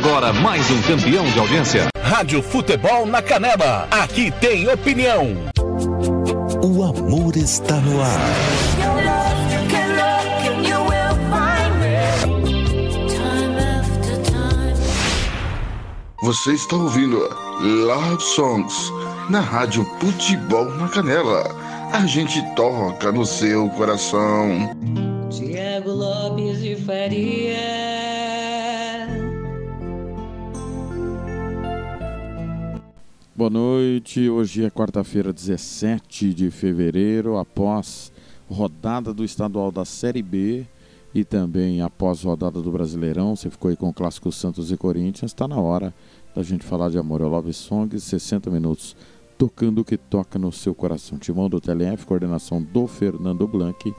Agora mais um campeão de audiência. Rádio Futebol na Canela. Aqui tem opinião. O amor está no ar. Você está ouvindo Love Songs na Rádio Futebol na Canela. A gente toca no seu coração. Tiago Lopes de Faria. Boa noite. Hoje é quarta-feira, 17 de fevereiro, após rodada do estadual da Série B e também após rodada do Brasileirão. Você ficou aí com o clássico Santos e Corinthians. Está na hora da gente falar de amor. É Love Songs, 60 minutos tocando o que toca no seu coração. Timão do TLF, coordenação do Fernando Blanc,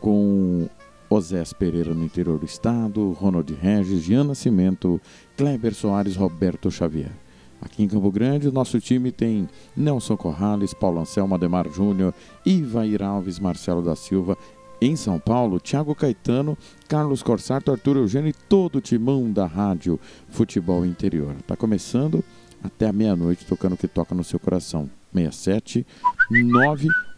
com Osés Pereira no interior do estado, Ronald Regis, Jean Nascimento, Kleber Soares, Roberto Xavier. Aqui em Campo Grande, o nosso time tem Nelson Corrales, Paulo Anselmo, Ademar Júnior, Ivair Alves, Marcelo da Silva. Em São Paulo, Thiago Caetano, Carlos Corsato, Arthur Eugênio e todo o timão da rádio Futebol Interior. Está começando até a meia-noite, tocando o que toca no seu coração. 67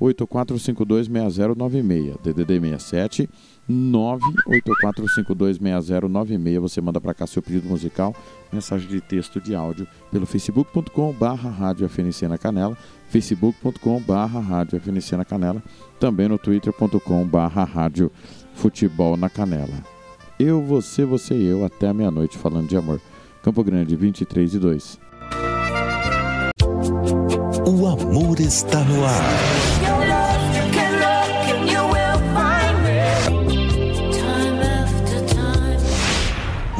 984526096. DDD 67 984526096. Você manda para cá seu pedido musical, mensagem de texto de áudio pelo facebook.com/barra rádio FNC na Canela, facebook.com/barra rádio FNC na Canela, também no twitter.com/barra rádio futebol na Canela. Eu, você, você e eu até a meia-noite falando de amor. Campo Grande 23 e 2. O amor está no ar.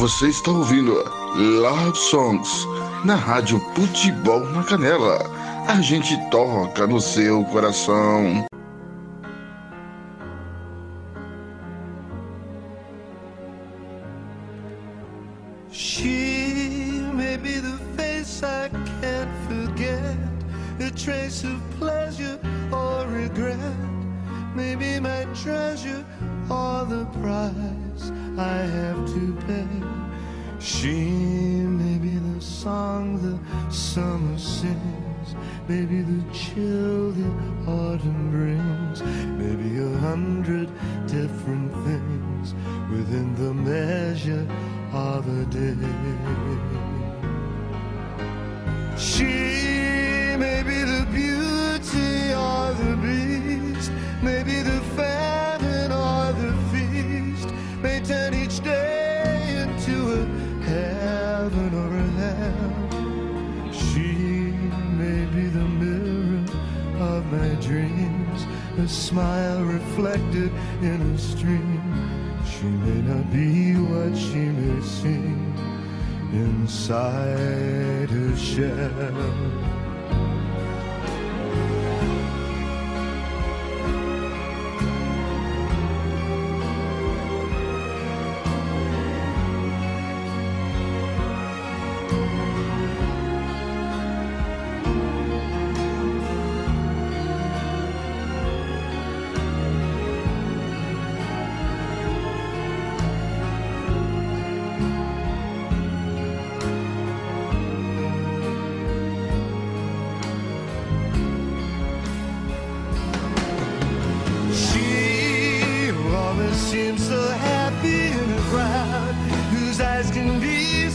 Você está ouvindo Love Songs na Rádio Futebol na Canela. A gente toca no seu coração.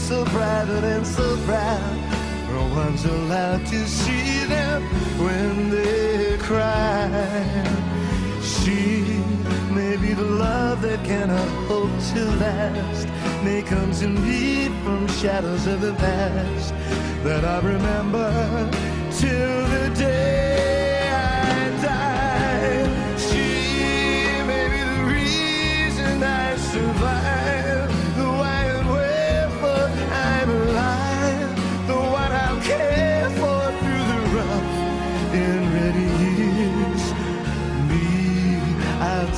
So private and so proud. No one's allowed to see them when they cry. She may be the love that cannot hope to last, may come to me from shadows of the past that I remember till the day I die.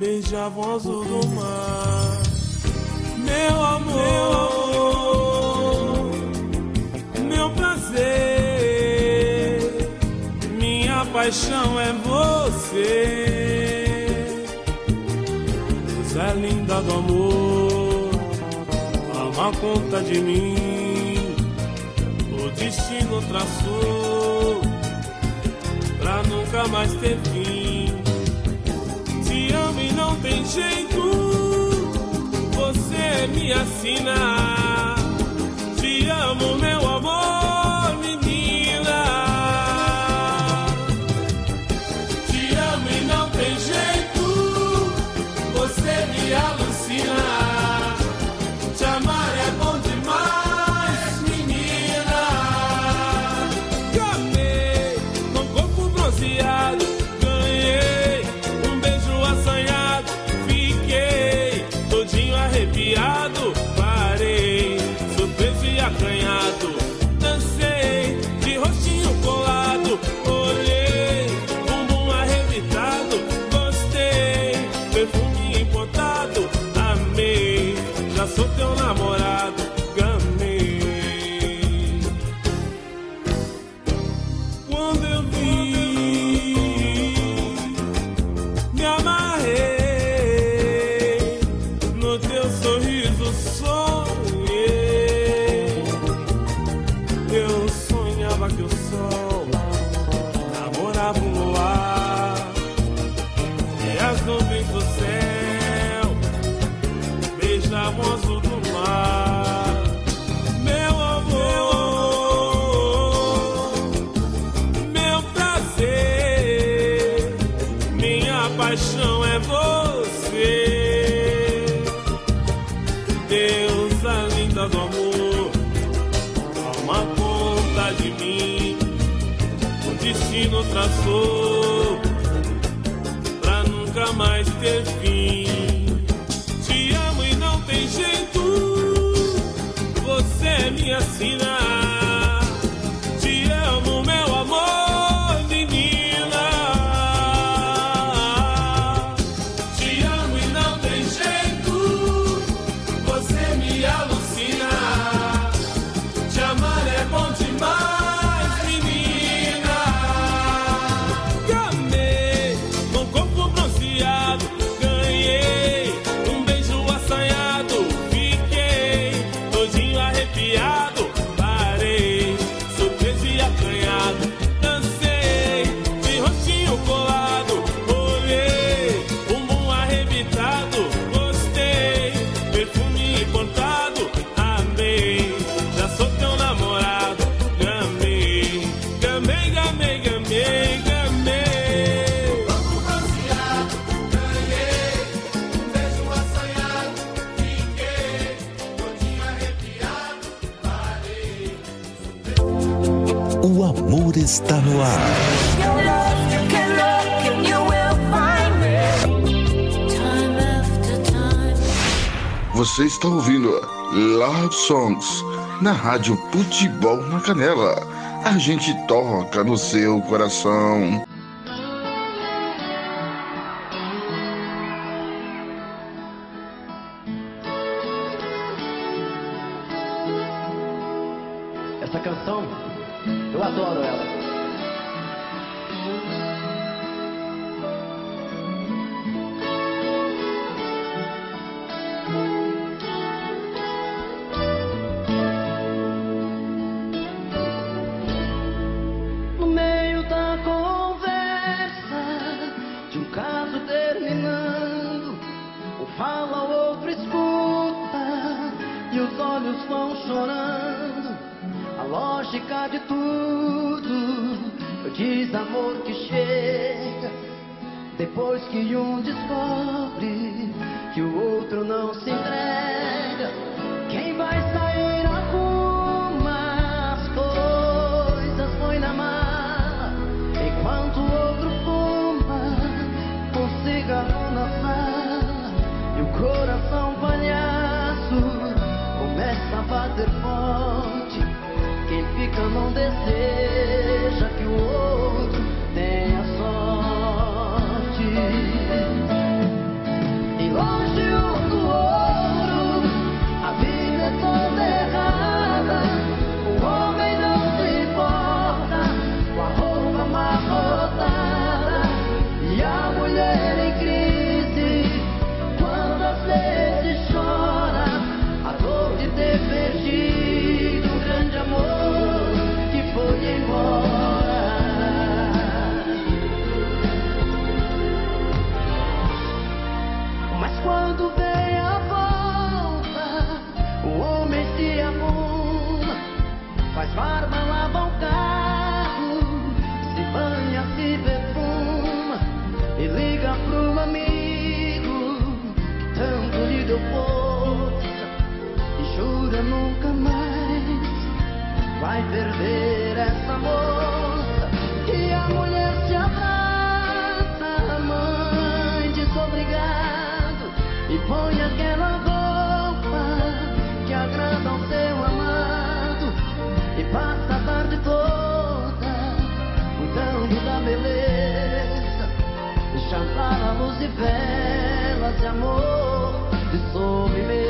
Beijavam o azul do mar. Meu amor, meu prazer, minha paixão é você. Coisa linda do amor, toma conta de mim. O destino traçou pra nunca mais ter fim. Tem jeito você me assina. Te amo, meu amor, paixão é você. Deusa linda do amor, toma conta de mim. O destino traçou pra nunca mais ter fim. Te amo e não tem jeito, você assina. Te está no ar. Você está ouvindo Love Songs na Rádio Futebol na Canela. A gente toca no seu coração. Depois que um e põe aquela roupa que agrada ao seu amado e passa a tarde toda cuidando da beleza, jantar à luz de velas de amor de sobremesa.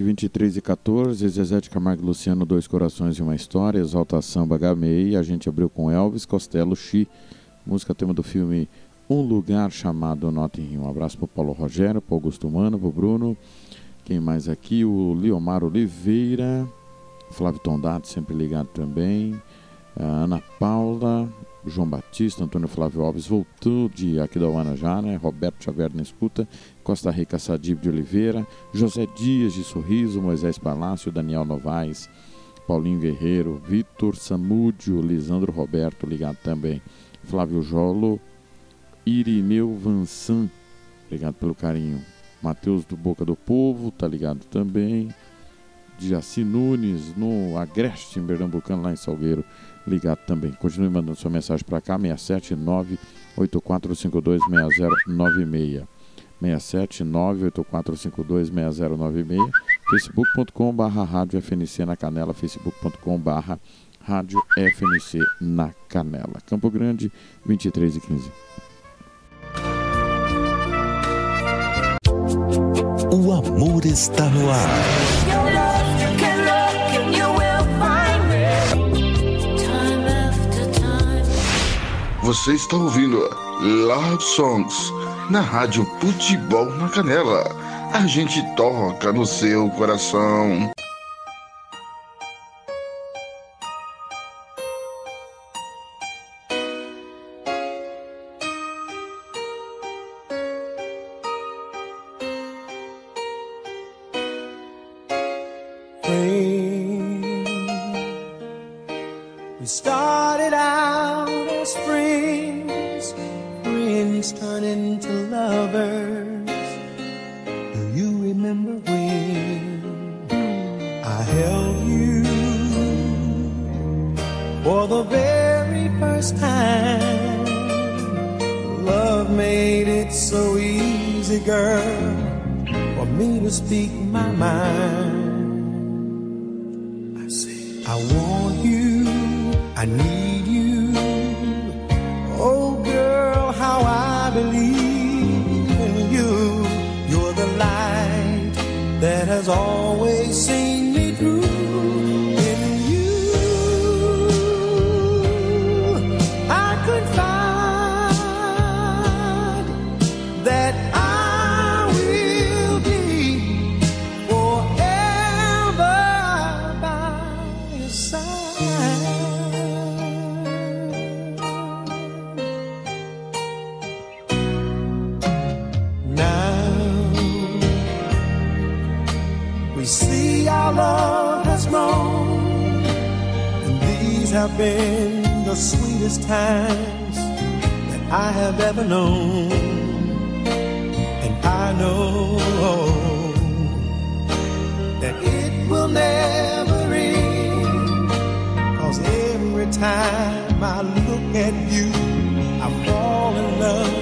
23 e 14, Zezé de Camargo Luciano, Dois Corações e uma História, Exalta Samba Gamei, a gente abriu com Elvis Costello Chi, música tema do filme Um Lugar Chamado Notting Hill. Um abraço pro Paulo Rogério, pro Augusto Mano, pro Bruno, quem mais aqui? O Liomar Oliveira, Flávio Tondato, sempre ligado também, a Ana Paula, João Batista, Antônio Flávio Alves voltou de Aquidauana já, né? Roberto Xavier na escuta, Costa Rica Sadib de Oliveira, José Dias de Sorriso, Moisés Palácio, Daniel Novaes, Paulinho Guerreiro, Vitor Samúdio, Lisandro Roberto ligado também, Flávio Jolo, Irineu Vansan, obrigado pelo carinho, Matheus do Boca do Povo, tá ligado também, Jaci Nunes, no Agreste, em Pernambucano, lá em Salgueiro, ligado também. Continue mandando sua mensagem para cá, 679 84526096. 679 84526096. facebook.com.br rádio FNC na Canela, facebook.com.br rádio FNC na Canela. Campo Grande, 23 e 15. O amor está no ar. Você está ouvindo Love Songs na Rádio Futebol na Canela. A gente toca no seu coração. We started out as friends, turned into lovers. Do you remember when I held you for the very first time? Love made it so easy, girl, for me to speak my mind. I say, I want you, I need Oh. Have been the sweetest times that I have ever known. And I know that it will never end. Cause every time I look at you, I fall in love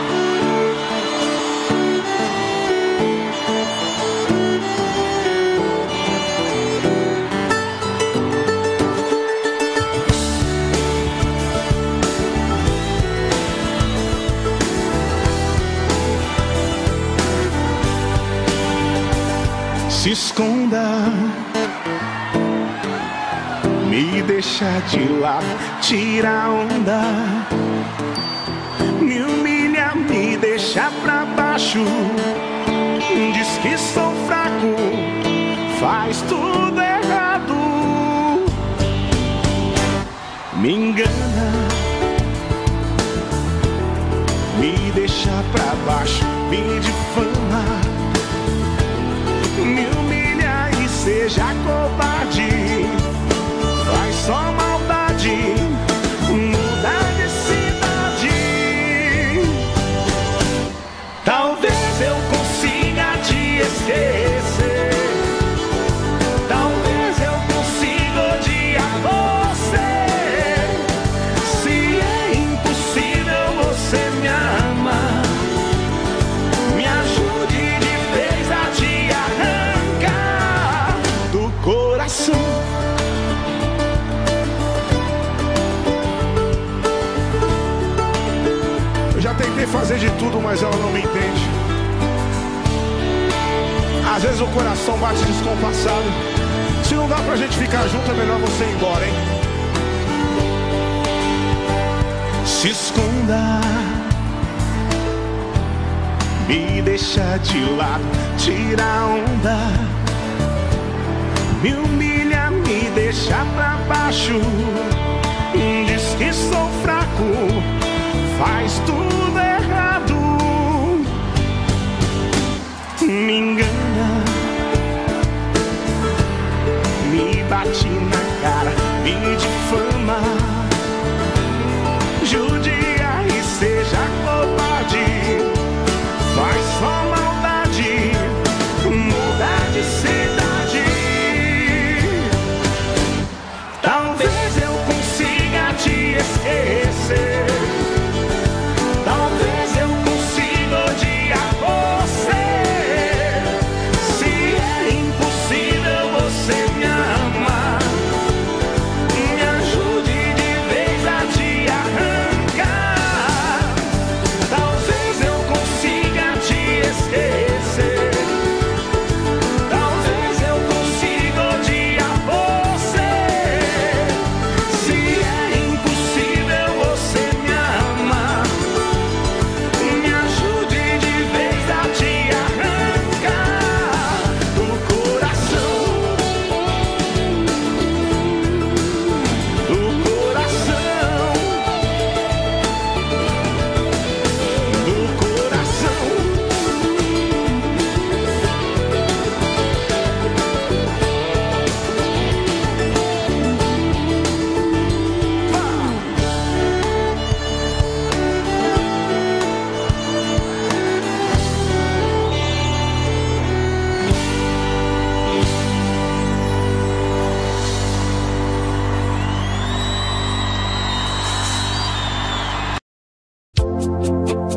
Me deixa de lado, tira onda. Me humilha, me deixa pra baixo. Diz que sou fraco, faz tudo errado. Me engana, me deixa pra baixo, me difama. Seja covarde. Tudo, mas ela não me entende. Às vezes o coração bate descompassado. Se não dá pra gente ficar junto, é melhor você ir embora, hein? Se esconda, me deixa de lado, tira onda, me humilha, me deixa pra baixo. Diz que sou fraco, faz tudo errado, me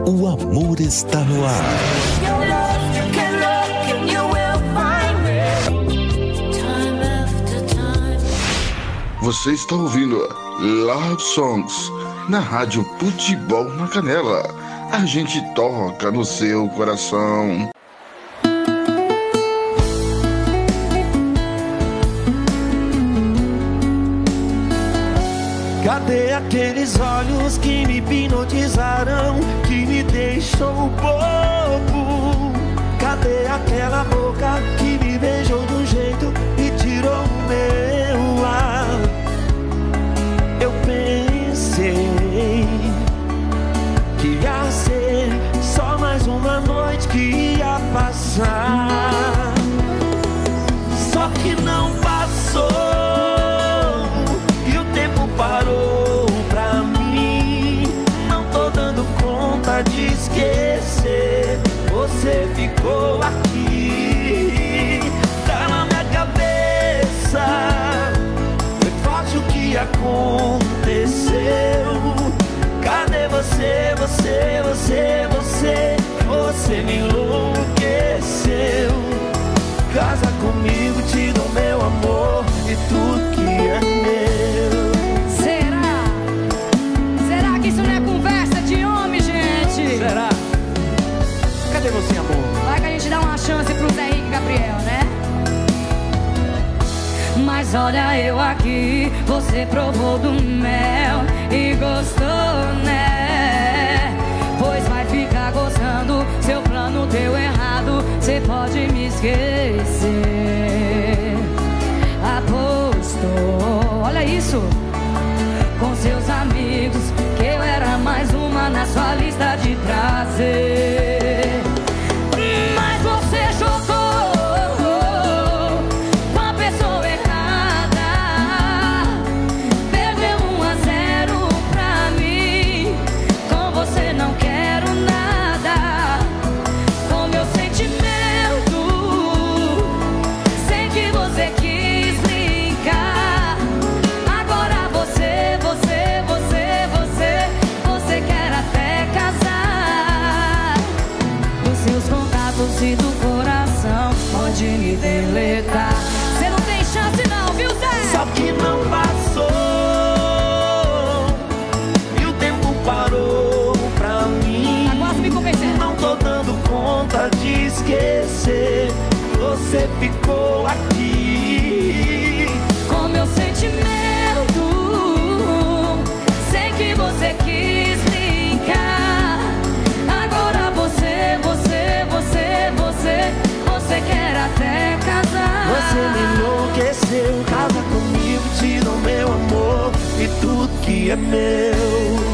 O amor está no ar. Você está ouvindo Love Songs na Rádio Futebol na Canela. A gente toca no seu coração. Cadê aqueles olhos que me hipnotizaram, que ia passar. Só que não passou e o tempo parou pra mim. Não tô dando conta de esquecer. Você ficou aqui, tá na minha cabeça. Foi forte o que aconteceu. Cadê você, você, você, você? você me enlouqueceu. Casa comigo, te dou meu amor e tudo que é meu. Será? Será que isso não é conversa de homem, gente? Será? Cadê você, amor? Vai que a gente dá uma chance pro Zé Henrique Gabriel, né? Mas olha eu aqui, você provou do mel e gostou. Deu errado, você pode me esquecer. Apostou, olha isso, com seus amigos, que eu era mais uma na sua Ficou aqui Com meu sentimento, sei que você quis brincar. Agora você, você, você, você, você quer até casar. Você me enlouqueceu Casa comigo, te dou meu amor E tudo que é meu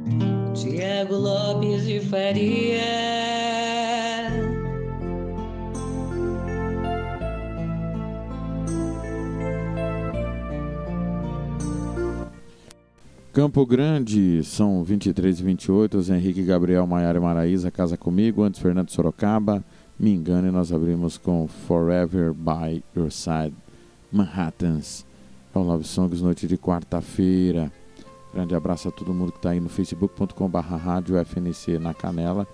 Campo Grande, são 23 e 28. Zé Henrique Gabriel, Maiara e Maraísa, Casa Comigo. Antes, Fernando Sorocaba. Me engane, nós abrimos com Forever by Your Side, Manhattans. É o Love Songs, noite de quarta-feira. Grande abraço a todo mundo que está aí no facebook.com.br rádio FNC na Canela.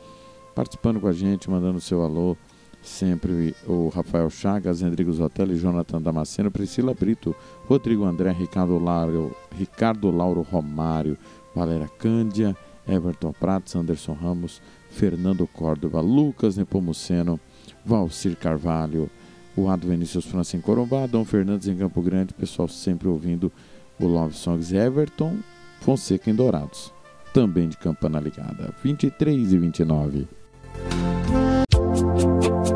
Participando com a gente, mandando seu alô. Sempre o Rafael Chagas, Rodrigo Zotelli, Jonathan Damasceno, Priscila Brito, Rodrigo André, Ricardo Lauro, Ricardo Lauro Romário, Valéria Cândia, Everton Prates, Anderson Ramos, Fernando Córdova, Lucas Nepomuceno, Valcir Carvalho, o Ado Vinícius França em Corumbá, Dom Fernandes em Campo Grande, pessoal sempre ouvindo o Love Songs Everton, Fonseca em Dourados, também de Campana Ligada, 23 e 29.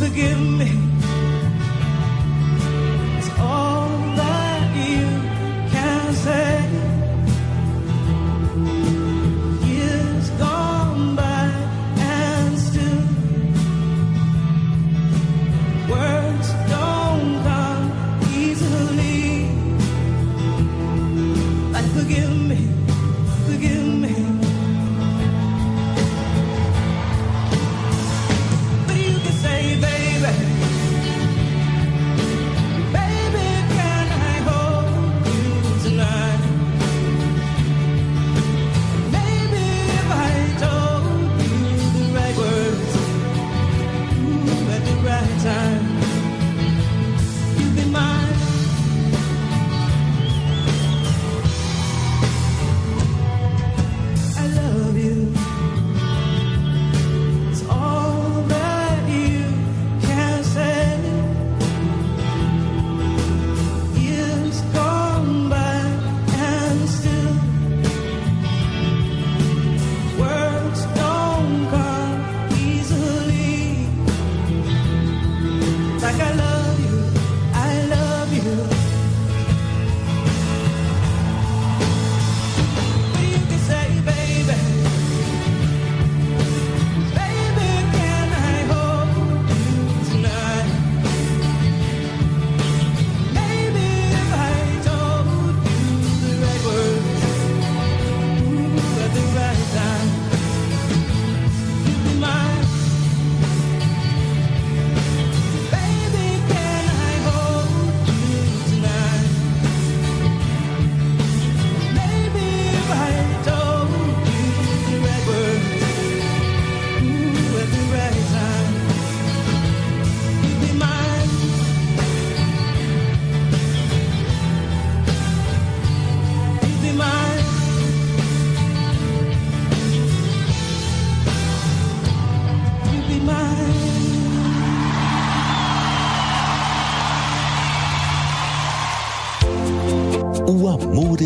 Forgive me.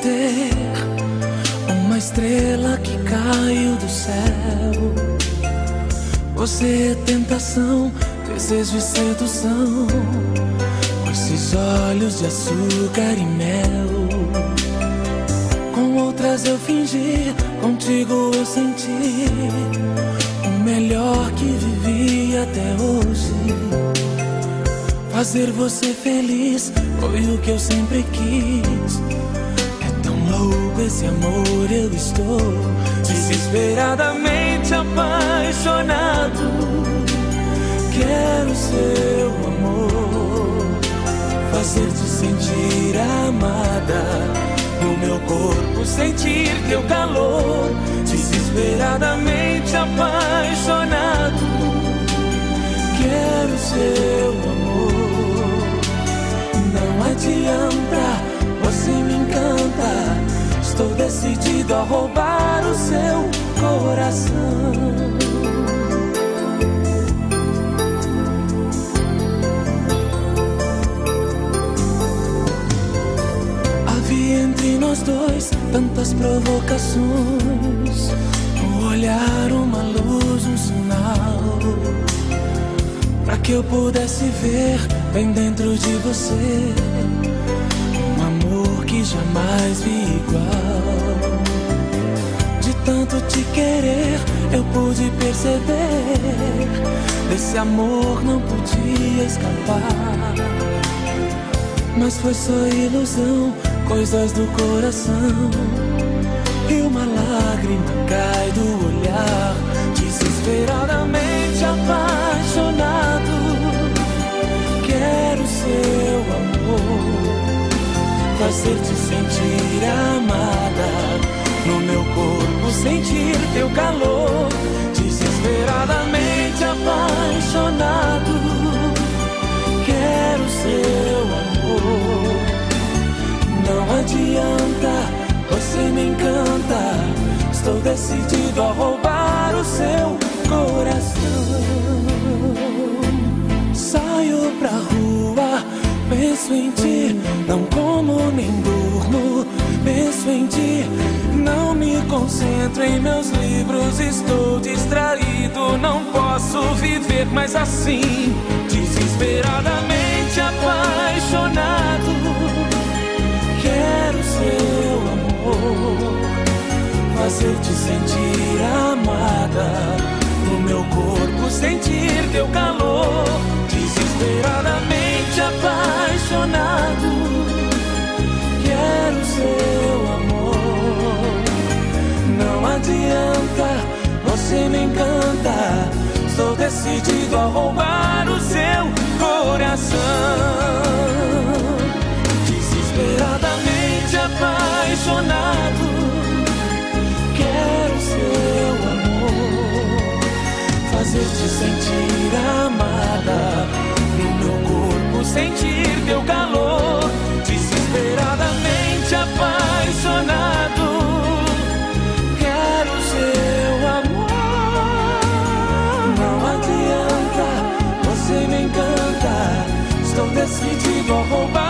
Ter uma estrela que caiu do céu. Você é tentação, desejo e sedução. Com esses olhos de açúcar e mel. Com outras eu fingi, contigo eu senti o melhor que vivi até hoje. Fazer você feliz foi o que eu sempre quis. É tão louco esse amor, eu estou desesperadamente apaixonado. Quero seu amor, fazer-te sentir amada. No meu corpo sentir teu calor, desesperadamente apaixonado. Quero seu amor. Não adianta. Estou decidido a roubar o seu coração. Havia entre nós dois tantas provocações. Um olhar, uma luz, um sinal. Pra que eu pudesse ver bem dentro de você jamais vi igual. De tanto te querer, eu pude perceber desse amor não podia escapar. Mas foi só ilusão, coisas do coração. E uma lágrima cai do olhar, desesperadamente apaixonado. Quero seu amor, fazer-te sentir amada. No meu corpo sentir teu calor, desesperadamente apaixonado. Quero seu amor, não adianta, você me encanta. Estou decidido a roubar o seu coração. Saio pra rua, penso em ti, não como nem durmo. Penso em ti, não me concentro em meus livros, estou distraído, não posso viver mais assim, desesperadamente apaixonado. Quero seu amor, fazer-te sentir amada. No meu corpo sentir teu calor, desesperadamente apaixonado. Quero seu amor, não adianta, você me encanta. Estou decidido a roubar o seu coração, desesperadamente apaixonado. Quero seu amor, fazer-te sentir amada. Corpo sentir teu calor, desesperadamente apaixonado. Quero seu amor, não adianta, você me encanta. Estou decidido a roubar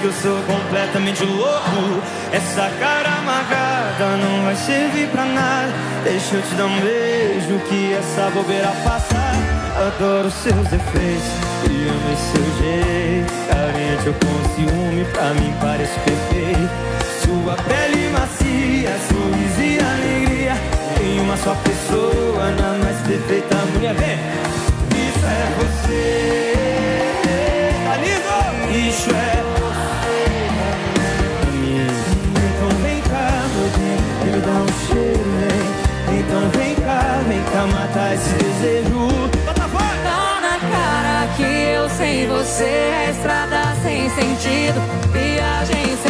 Que eu sou completamente louco. Essa cara amarrada não vai servir pra nada. Deixa eu te dar um beijo que essa bobeira passa. Adoro seus defeitos e amo esse seu jeito. Carente eu com ciúme, pra mim parece perfeito. Sua pele macia, sorriso e alegria. Em uma só pessoa, na mais perfeita mulher. Vem! Isso é você. Tá lindo? Isso é me dá um cheiro, vem. Então vem cá, vem cá matar esse desejo. Tá na cara que eu sem você é estrada sem sentido, viagem sem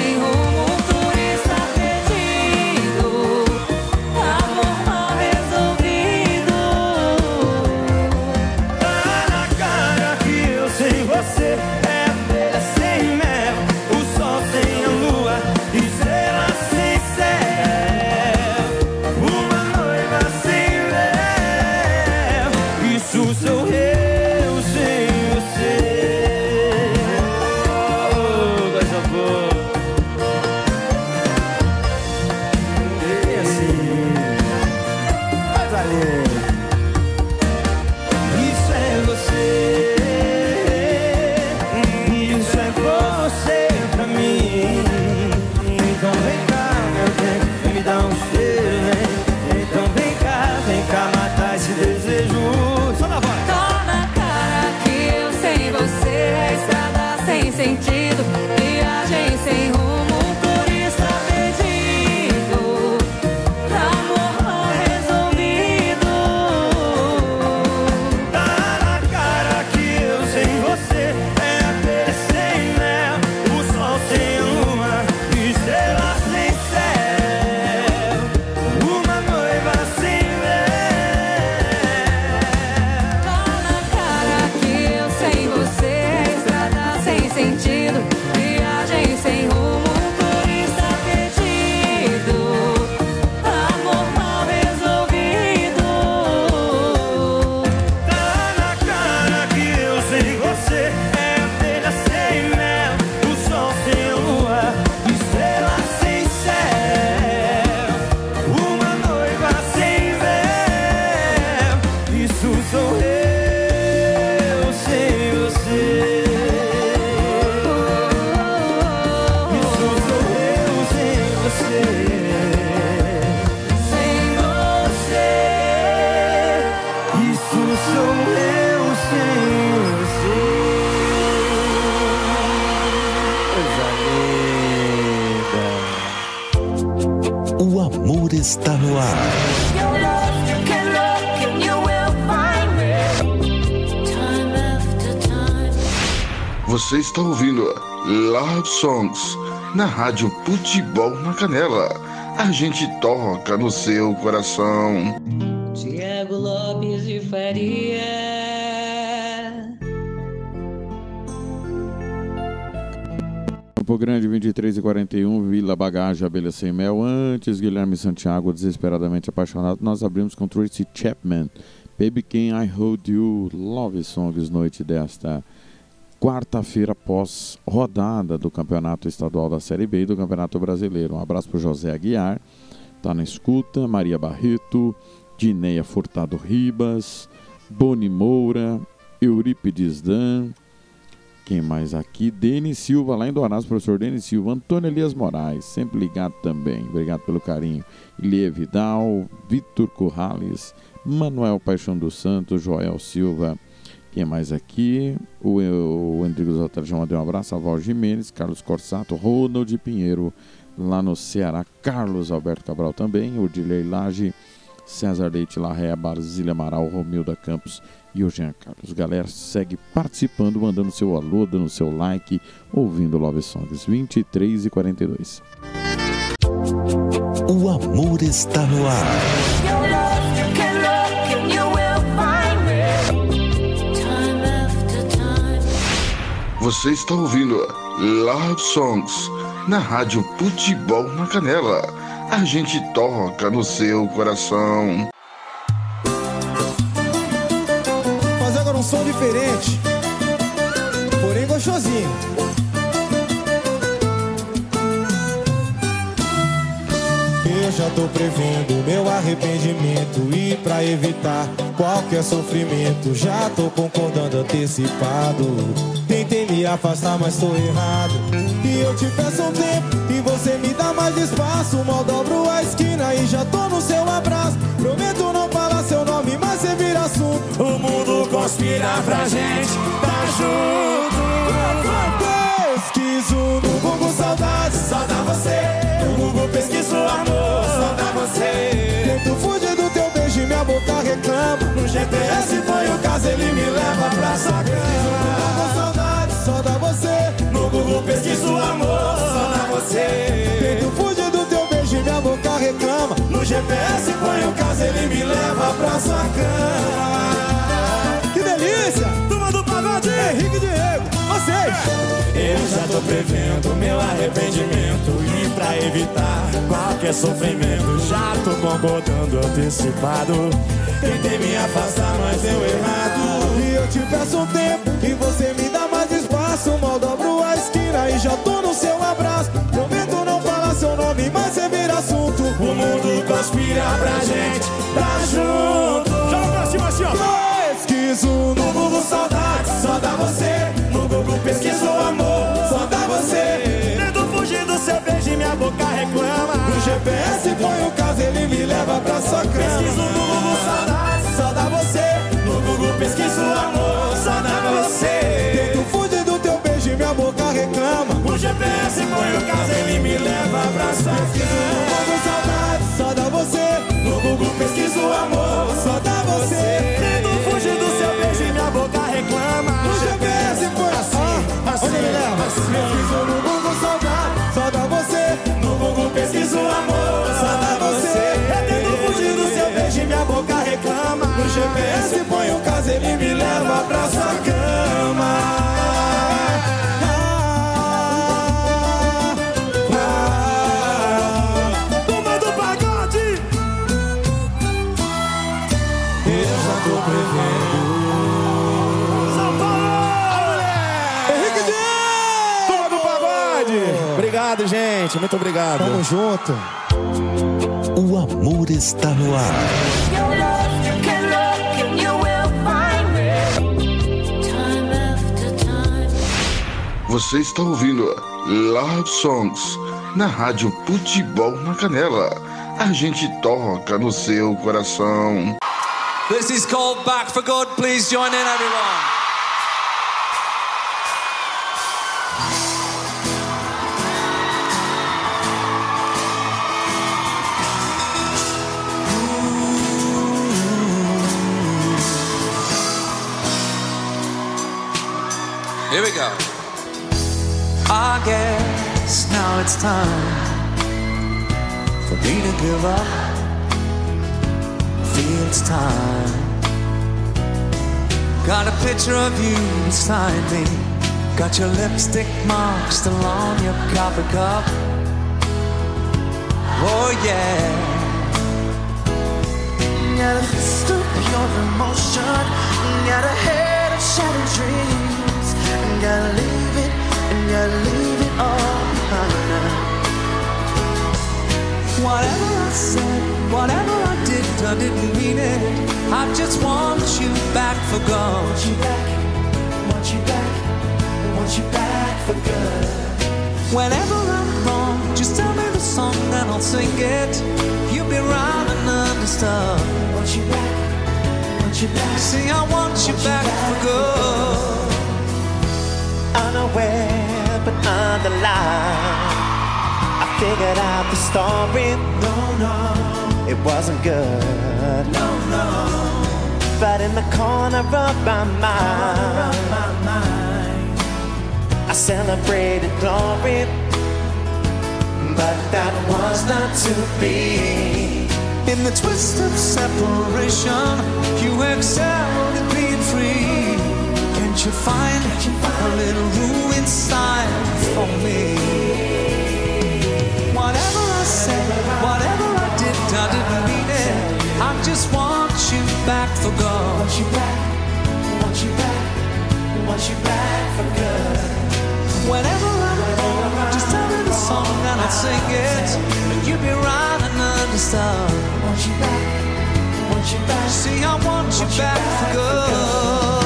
está ouvindo Love Songs na Rádio Futebol na Canela. A gente toca no seu coração. Diego Lopes de Faria. Campo Grande, 23 e 41, Vila Bagagem, Abelha Sem Mel. Antes, Guilherme Santiago, desesperadamente apaixonado. Nós abrimos com Tracy Chapman, Baby Can I Hold You, Love Songs, noite desta quarta-feira após rodada do Campeonato Estadual da Série B e do Campeonato Brasileiro. Um abraço para José Aguiar, tá na escuta, Maria Barreto, Dineia Furtado Ribas, Boni Moura, Eurípides Dan, quem mais aqui? Denis Silva, lá em Dourados, professor Denis Silva, Antônio Elias Moraes, sempre ligado também, obrigado pelo carinho. Ilie Vidal, Vitor Corrales, Manuel Paixão dos Santos, Joel Silva, quem mais aqui? O, o Rodrigo Zotero já mandou um abraço, a Val Jimenez, Carlos Corsato, Ronald Pinheiro, lá no Ceará, Carlos Alberto Cabral também, Odilei Lage, César Leite Larrea, Barzília Amaral, Romilda Campos e o Jean Carlos. Galera, segue participando, mandando seu alô, dando seu like, ouvindo Love Songs 23 e 42. O amor está no ar. Você está ouvindo Love Songs na Rádio Futebol na Canela. A gente toca no seu coração. Fazer agora um som diferente, porém gostosinho. Eu já tô prevendo meu arrependimento e pra evitar qualquer sofrimento já tô concordando antecipado. Tentei me afastar, mas tô errado. E eu te peço um tempo e você me dá mais espaço. Mal dobro a esquina e já tô no seu abraço. Prometo não falar seu nome, mas você vira assunto. O mundo conspira pra gente tá junto. Pesquiso no Google saudades, Só dá você. No Google pesquiso amor. Só dá você. Tento fugir do teu beijo e minha boca reclama. No GPS põe o caso, ele me leva pra sua cama. Você. Tento fugir do teu beijo e minha boca reclama. No GPS põe o caso, ele me leva pra sua cama. Que delícia! Turma do pagode. Henrique e Diego, vocês! Eu já tô prevendo meu arrependimento E pra evitar qualquer sofrimento Já tô concordando antecipado Tentei me afastar, mas deu errado E eu te peço um tempo e você me dá mais espaço. Mal dobro a esquina e já tô no seu abraço. Conspira pra gente tá junto. Joga pra cima assim, ó. Pesquiso no Google saudade, só dá você. No Google pesquiso amor, só dá você. Tento fugir do seu beijo minha boca pesquiso amor, Só dá você. Tento fugir do seu beijo e minha boca reclama No GPS põe Assim, assim, Onde me leva? assim. Pesquiso no Google saudades, só dá você. No Google pesquiso amor, Só dá você. Eu tento fugir do seu beijo e minha boca reclama No GPS põe o caso, ele me leva pra sua cama. Muito obrigado Tamo junto. O amor está no ar. Você está ouvindo Love Songs na Rádio Futebol na Canela. A gente toca no seu coração. This is called Back for Good. Please join in, everyone. Here we go. I guess now it's time for me to give up. Feel it's time. Got a picture of you beside me. Got your lipstick mark still on your coffee cup. Oh yeah. Got a fist of pure emotion. Got a head of shattered dreams. And gotta leave it, and gotta leave it all behind now. Whatever I said, whatever I did, I didn't mean it. I just want you back for good. Want you back, want you back, want you back for good. Whenever I'm wrong, just tell me the song and I'll sing it. You'll be right and understood. Want you back, want you back. See, I want you back for good. Unaware but underlined. I figured out the story. No, no, It wasn't good. no, no. But in the corner of my mind, My mind. I celebrated glory. But that was not to be. In the twist of separation, you excelled you find a little room inside for me? Whatever I said, whatever I did, I didn't mean it. I just want you back for good. Want you back, want you back, want you back for good. Whenever I'm wrong, just tell me the song and I'll sing it. And you'll be right and understand. Want you back, want you back. See, I want you back for good.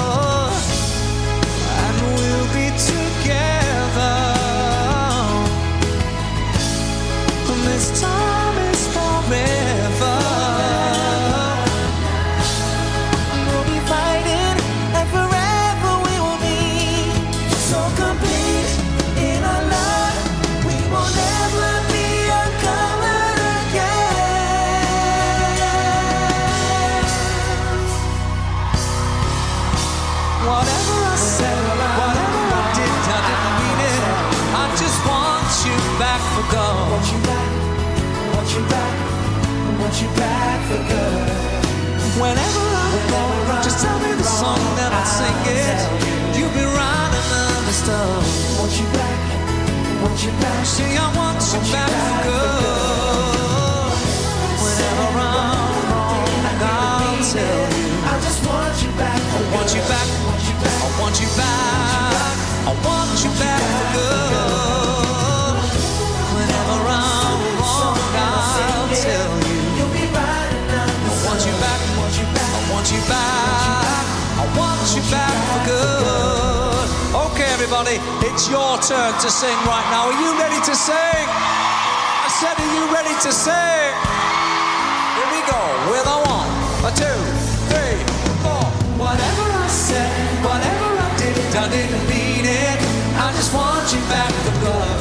Whatever I said, whatever I did, I didn't mean it. I just want you back for good. Want you back, want you back, want you back for good. Whenever I'm wrong, just tell me the song I'll sing it. You'll be right and understood. Want you back, want you back. See, I want you back for good. Whenever I'm it's your turn to sing right now. Are you ready to sing? I said, are you ready to sing? Here we go with a one, a two, three, four. Whatever I said, whatever I did, I didn't mean just want you back for good.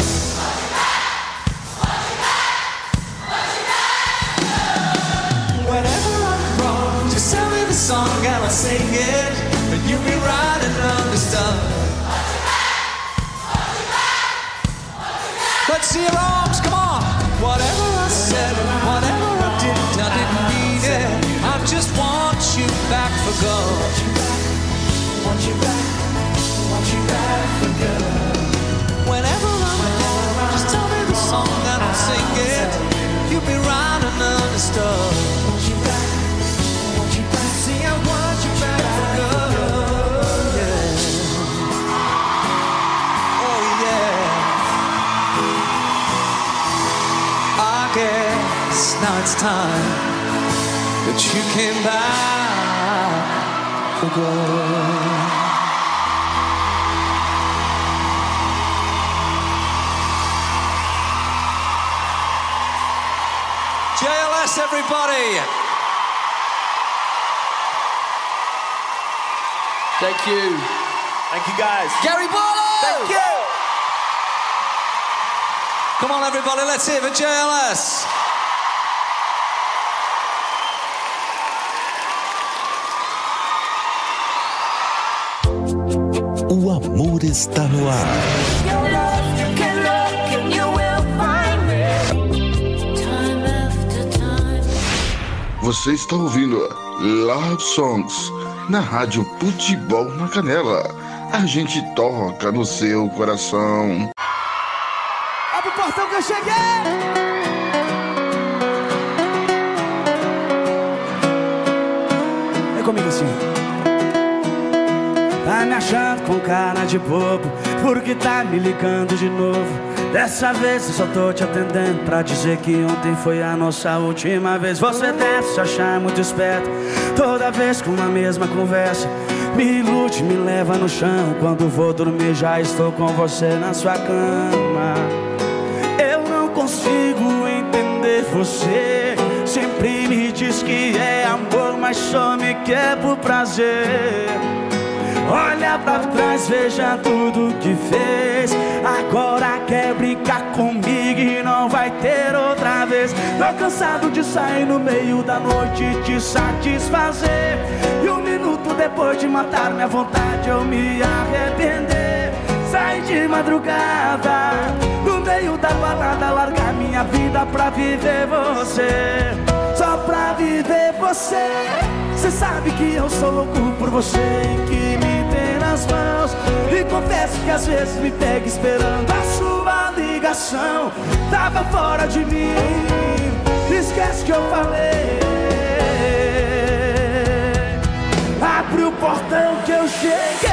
Whenever I'm wrong, just tell me the song and I'll sing it. And you'll be right and understood. Let's see your arms, come on. Whatever guess it's time that you came back for good. JLS, everybody. Thank you. Thank you, guys. Gary Barlow. Thank you. Come on, everybody, let's hear it for JLS. Está no ar. Você está ouvindo Love Songs na Rádio Futebol na Canela. A gente toca no seu coração. Abre o portão que eu cheguei! Cara de bobo, porque tá me ligando de novo. Dessa vez eu só tô te atendendo pra dizer que ontem foi a nossa última vez. Você deve se achar muito esperto, toda vez com a mesma conversa. Me ilude, me leva no chão. Quando vou dormir, já estou com você na sua cama. Eu não consigo entender você. Sempre me diz que é amor, mas só me quer por prazer. Olha pra trás, veja tudo que fez. Agora quer brincar comigo e não vai ter outra vez. Tô cansado de sair no meio da noite e te satisfazer. E um minuto depois de matar minha vontade, eu me arrepender. Sai de madrugada, no meio da balada, largar minha vida pra viver você. Só pra viver você. Cê sabe que eu sou louco por você e que me que às vezes me pega esperando a sua ligação. Tava fora de mim, esquece que eu falei. Abre o portão que eu cheguei.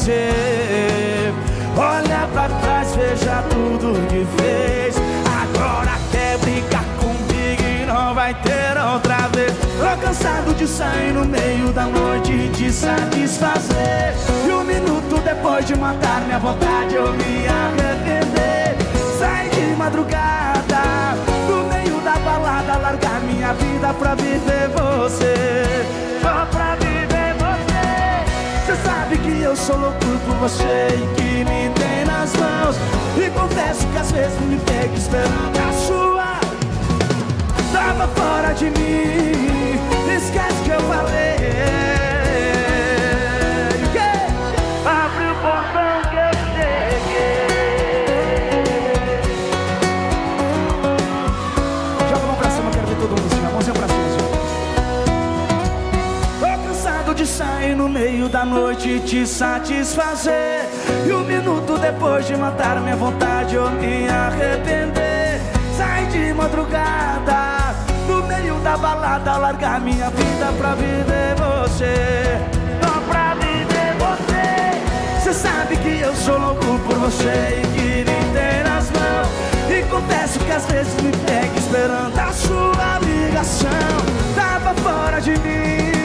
Prazer. Olha pra trás, veja tudo que fez. Agora quer brigar comigo e não vai ter outra vez. Tô cansado de sair no meio da noite e te satisfazer. E um minuto depois de matar minha vontade, eu me arrepender. Sai de madrugada, no meio da balada, largar minha vida pra viver você. Só pra viver você. Sabe que eu sou louco por você e que me tem nas mãos. E confesso que às vezes me pego esperando a sua. Tava fora de mim, esquece que eu falei. Da noite te satisfazer. E um minuto depois de matar minha vontade, eu me arrepender. Sai de madrugada, no meio da balada, largar minha vida pra viver você. Só pra viver você. Você sabe que eu sou louco por você e que me tem nas mãos. E confesso que às vezes me pega esperando a sua ligação. Tava fora de mim,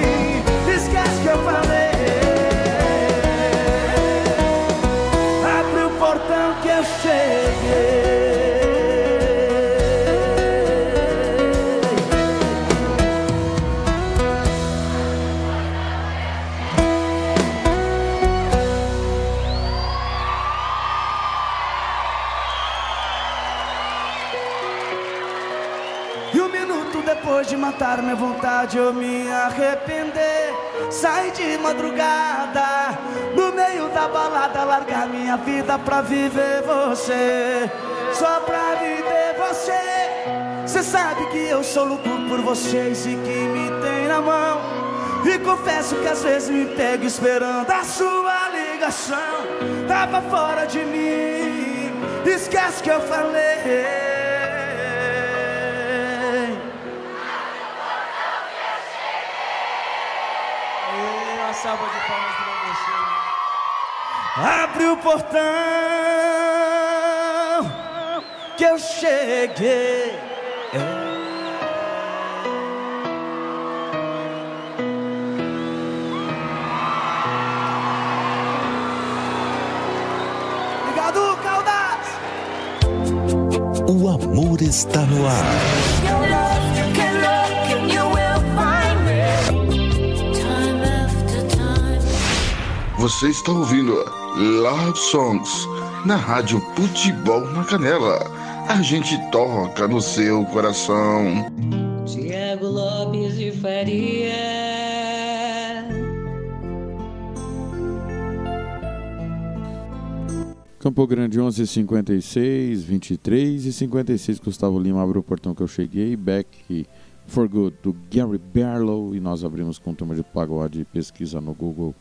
minha vida pra viver você. Só pra viver você. Você sabe que eu sou louco por vocês e que me tem na mão. E confesso que às vezes me pego esperando a sua ligação. Tava fora de mim, esquece que eu falei. E Abre o portão que eu cheguei. Obrigado, Caldas! O amor está no ar. Você está ouvindo Love Songs na Rádio Futebol na Canela. A gente toca no seu coração. Tiago Lopes de Faria. Campo Grande 11 56 23 e 56 Gustavo Lima abriu o portão que eu cheguei Back for Good do Gary Barlow e nós abrimos com turma de pagode e pesquisa no Google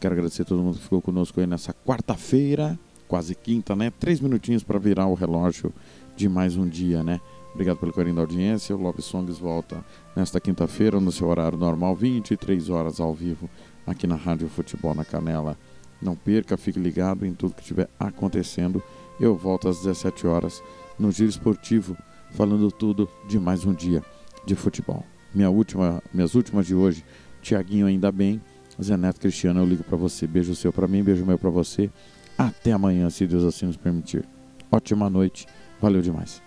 quero agradecer a todo mundo que ficou conosco aí nessa quarta-feira quase quinta né três minutinhos para virar o relógio de mais um dia né obrigado pelo carinho da audiência o Love Songs volta nesta quinta-feira no seu horário normal 23 horas ao vivo aqui na Rádio Futebol na Canela não perca, fique ligado em tudo que estiver acontecendo. Eu volto às 17 horas no Giro Esportivo, falando tudo de mais um dia de futebol. Minha última, minhas últimas de hoje, Tiaguinho ainda bem, Zé Neto Cristiano, eu ligo para você. Beijo seu para mim, beijo meu para você. Até amanhã, se Deus assim nos permitir. Ótima noite, valeu demais.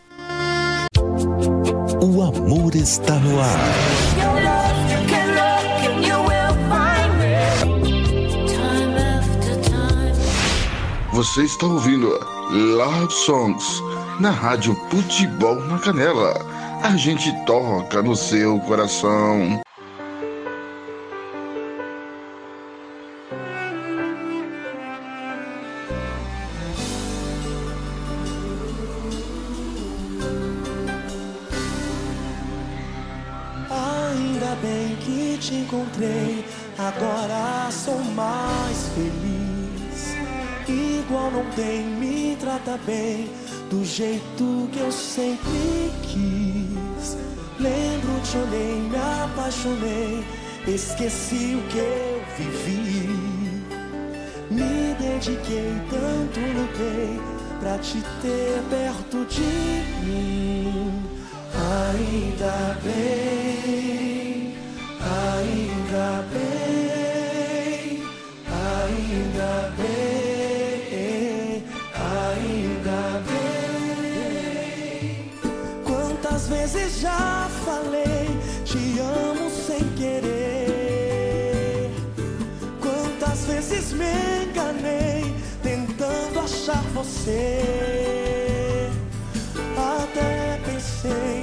O amor está no ar. Você está ouvindo Love Songs na Rádio Futebol na Canela. A gente toca no seu coração. Me trata bem, do jeito que eu sempre quis. Lembro, te olhei, me apaixonei, esqueci o que eu vivi. Me dediquei, tanto lutei pra te ter perto de mim. Ainda bem, ainda bem, ainda bem, vezes já falei, te amo sem querer. Quantas vezes me enganei, tentando achar você. Até pensei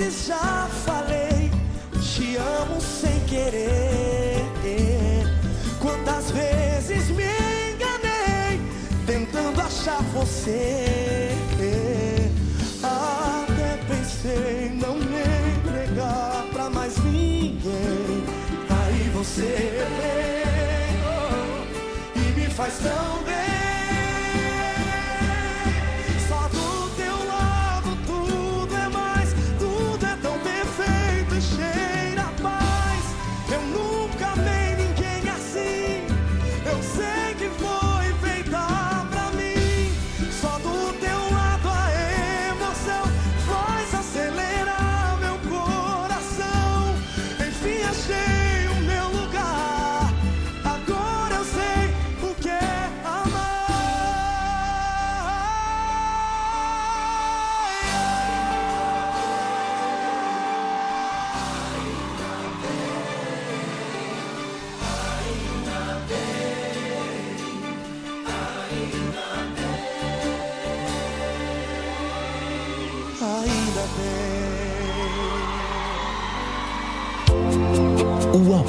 vezes já falei, te amo sem querer. Quantas vezes me enganei, tentando achar você. Até pensei não me entregar pra mais ninguém. Aí você vem oh, e me faz tão bem.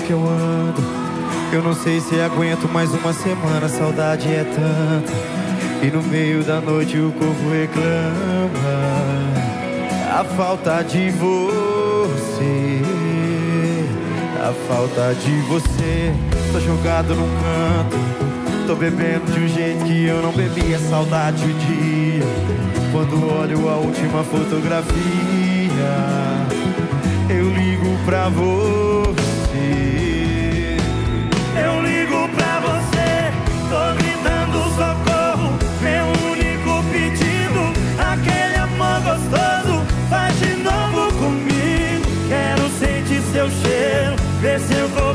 Jeito que eu ando, eu não sei se aguento mais uma semana. A saudade é tanta. E no meio da noite o corpo reclama a falta de você. A falta de você. Tô jogado num canto. Tô bebendo de um jeito que eu não bebia. Saudade o dia. Quando olho a última fotografia, eu ligo pra você. Faz de novo comigo. Quero sentir seu cheiro, ver seu corpo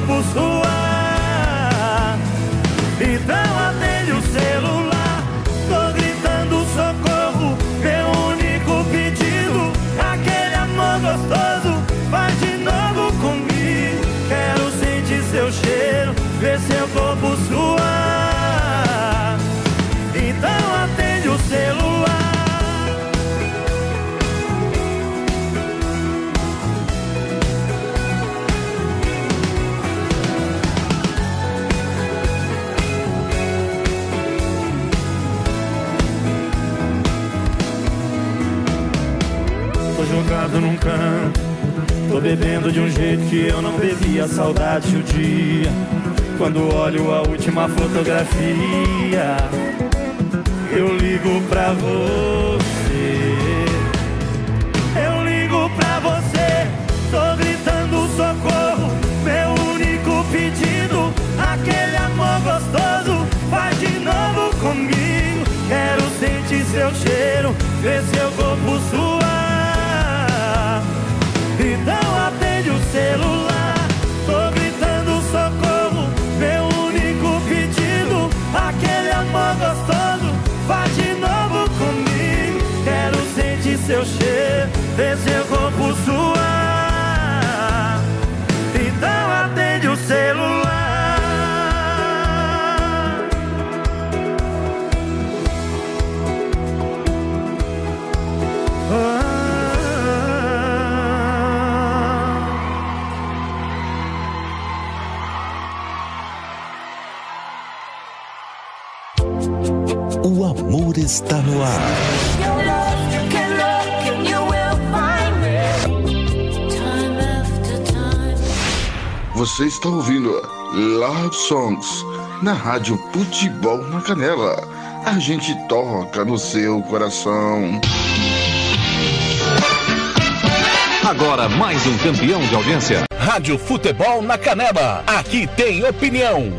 suar. Então atende o celular. Estou jogado num canto. estou bebendo de um jeito que eu não bebia. Saudade o dia quando olho a última fotografia, eu ligo pra você. Eu ligo pra você, tô gritando socorro. Meu único pedido, aquele amor gostoso, faz de novo comigo. Quero sentir seu cheiro, ver seu corpo suar. Então atende o celular, seu cheiro, ver seu corpo suar. Então atende o celular. O amor está no ar. Você está ouvindo Love Songs na Rádio Futebol na Canela. A gente toca no seu coração. Agora mais um campeão de audiência. Rádio Futebol na Canela. Aqui tem opinião.